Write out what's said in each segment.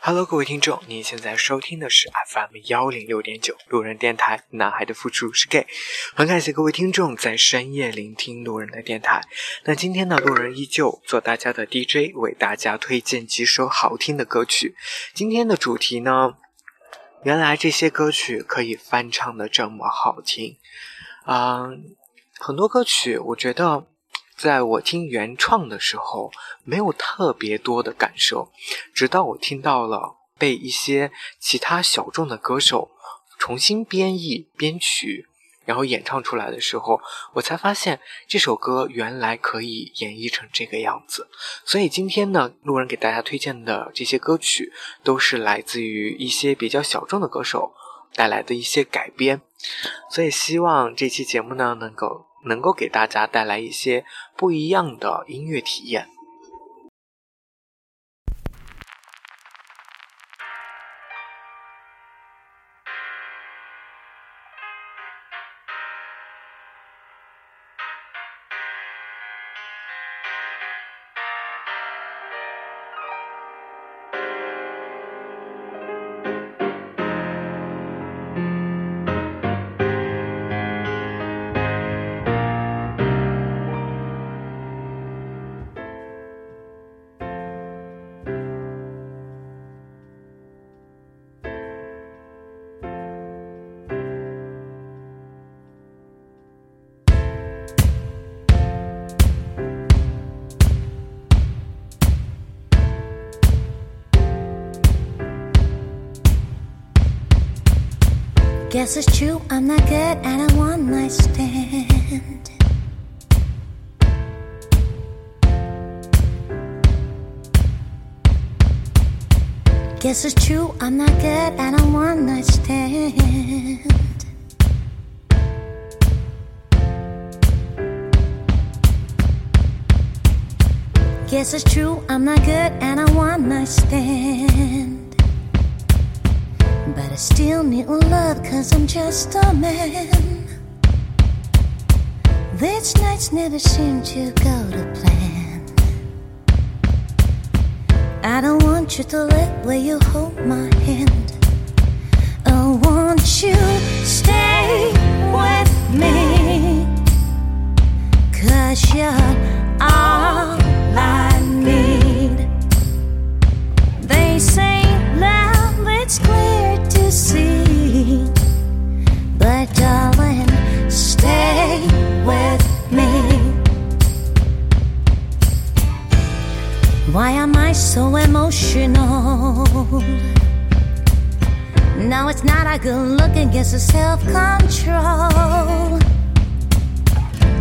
Hello，各位听众，您现在收听的是 FM 幺零六点九路人电台。男孩的付出是 gay，很感谢各位听众在深夜聆听路人的电台。那今天呢，路人依旧做大家的 DJ，为大家推荐几首好听的歌曲。今天的主题呢，原来这些歌曲可以翻唱的这么好听。嗯，很多歌曲我觉得。在我听原创的时候，没有特别多的感受，直到我听到了被一些其他小众的歌手重新编译、编曲，然后演唱出来的时候，我才发现这首歌原来可以演绎成这个样子。所以今天呢，路人给大家推荐的这些歌曲，都是来自于一些比较小众的歌手带来的一些改编。所以希望这期节目呢，能够。能够给大家带来一些不一样的音乐体验。Guess it's true, I'm not good at a one night stand. Guess it's true, I'm not good at a one night stand. Guess it's true, I'm not good at a one night stand. But I still need love cause I'm just a man. These nights never seem to go to plan. I don't want you to let where you hold my hand. I want you stay with me. Cause you're all self control.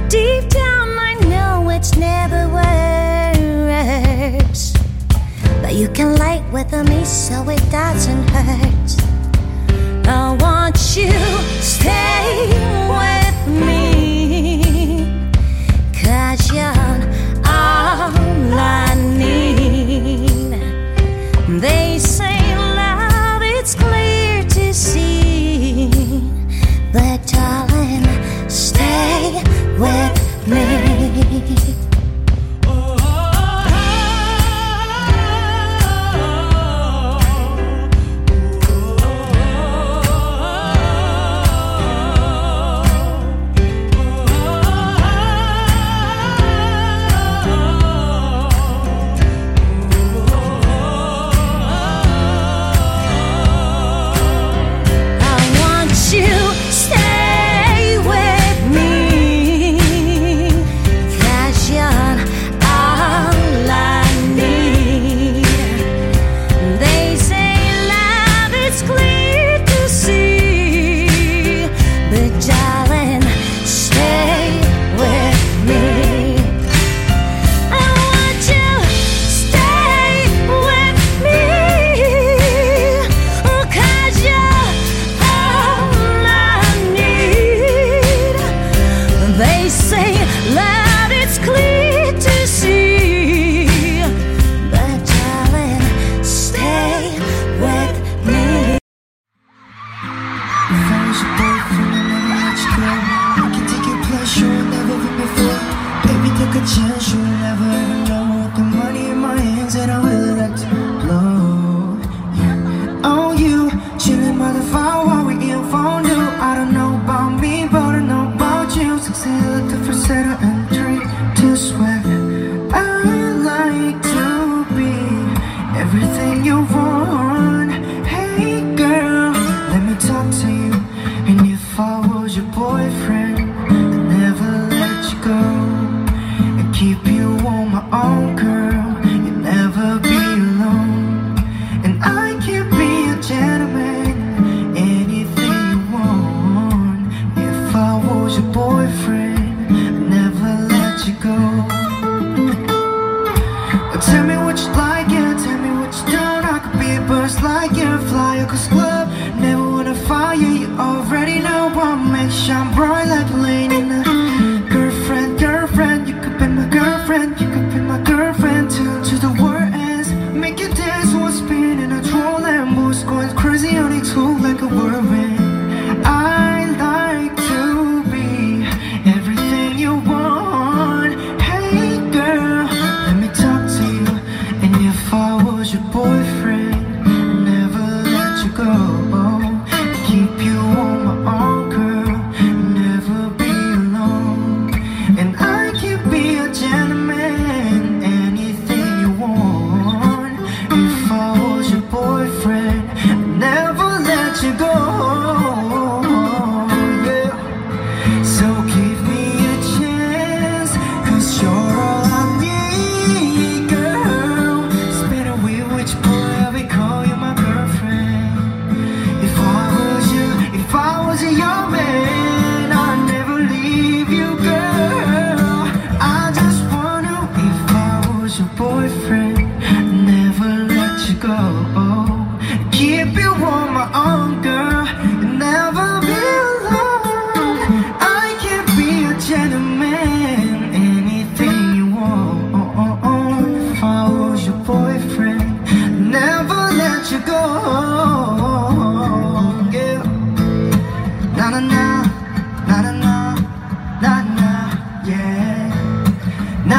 Deep down, I know it's never works. But you can light with me so it doesn't hurt.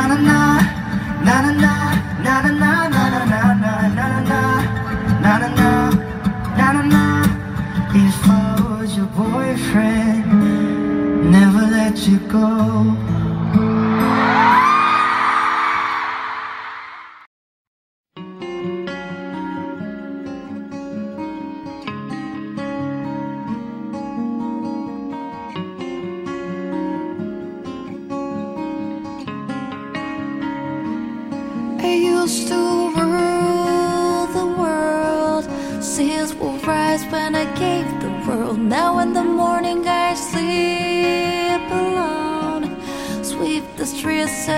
Na na na, na na na, na na na na na na na na na na na na na na. If I was your boyfriend, never let you go. So.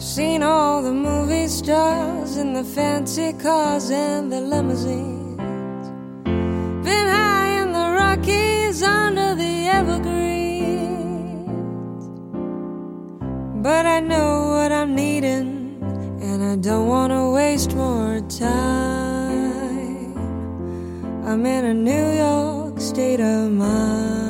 Seen all the movie stars in the fancy cars and the limousines. Been high in the Rockies under the evergreens. But I know what I'm needing, and I don't want to waste more time. I'm in a New York state of mind.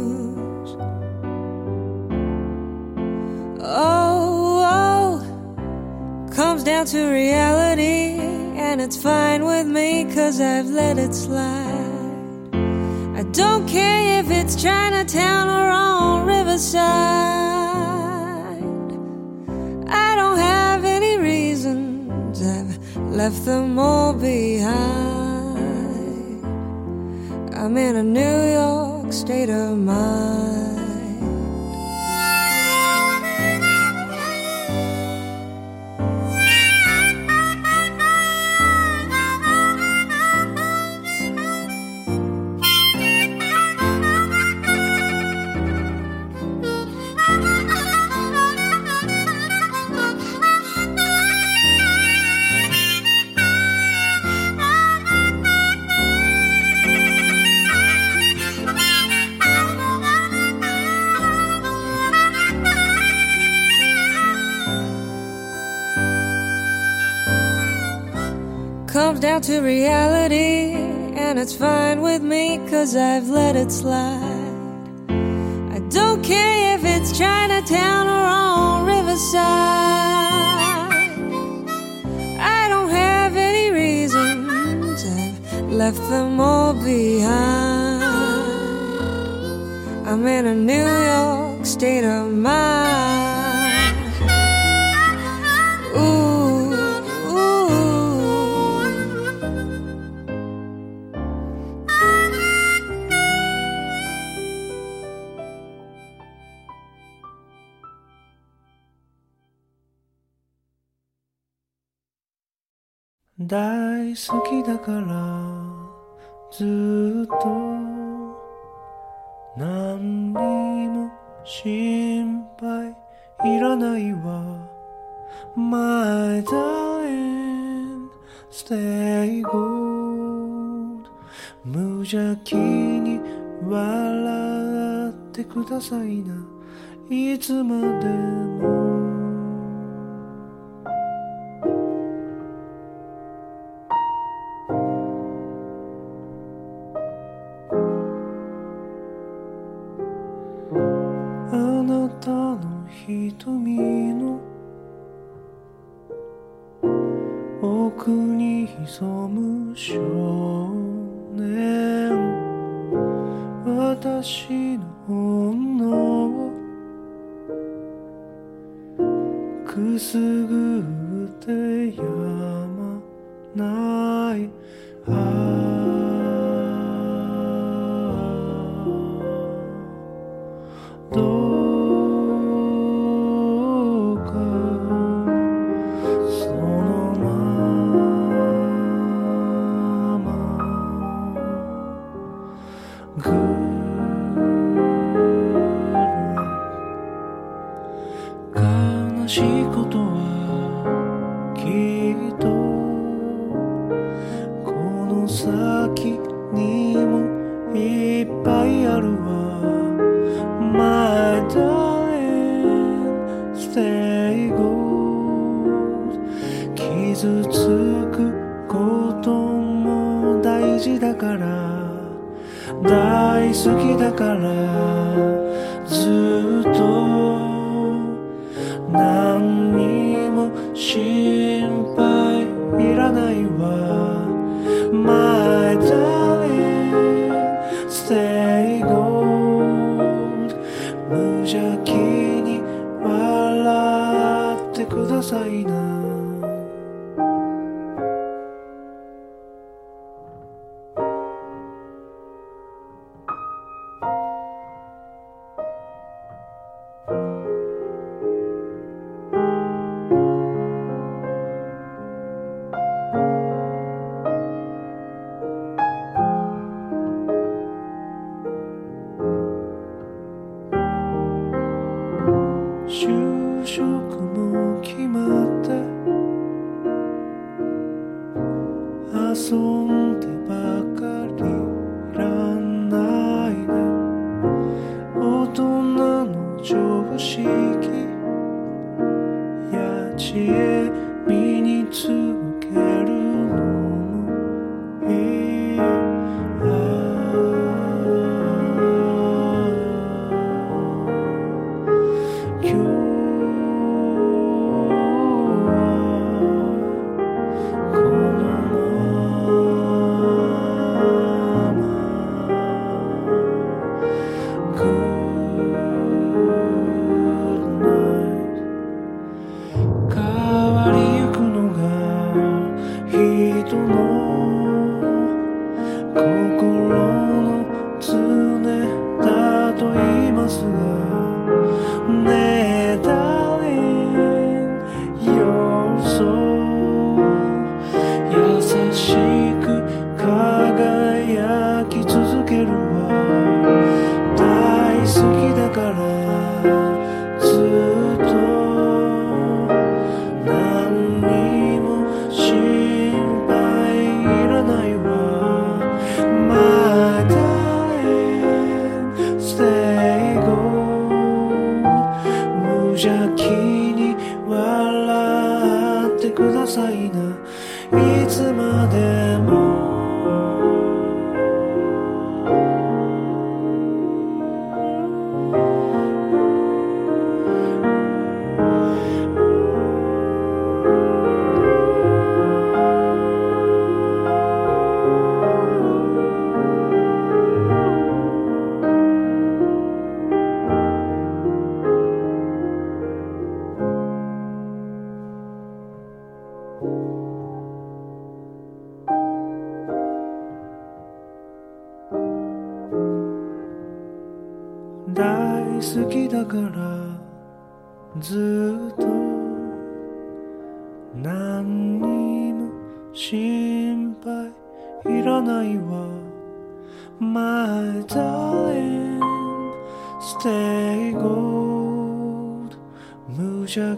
Comes down to reality, and it's fine with me, cause I've let it slide. I don't care if it's Chinatown or on Riverside. I don't have any reasons, I've left them all behind. I'm in a New York state of mind. Comes down to reality, and it's fine with me, cause I've let it slide. I don't care if it's Chinatown or on Riverside. I don't have any reasons, I've left them all behind. I'm in a New York state of mind. 大好きだからずっと何にも心配いらないわ。My darling stay good 無邪気に笑ってくださいな。いつまでも Oh. 大好きだからずっと何にも心配いらないわ。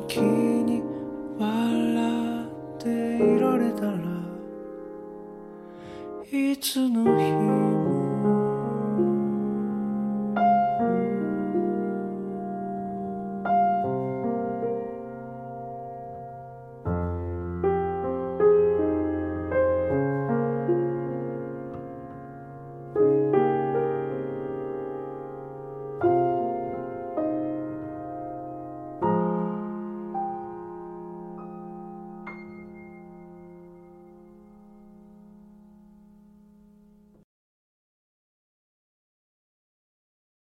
先に笑っていられたらいつの日も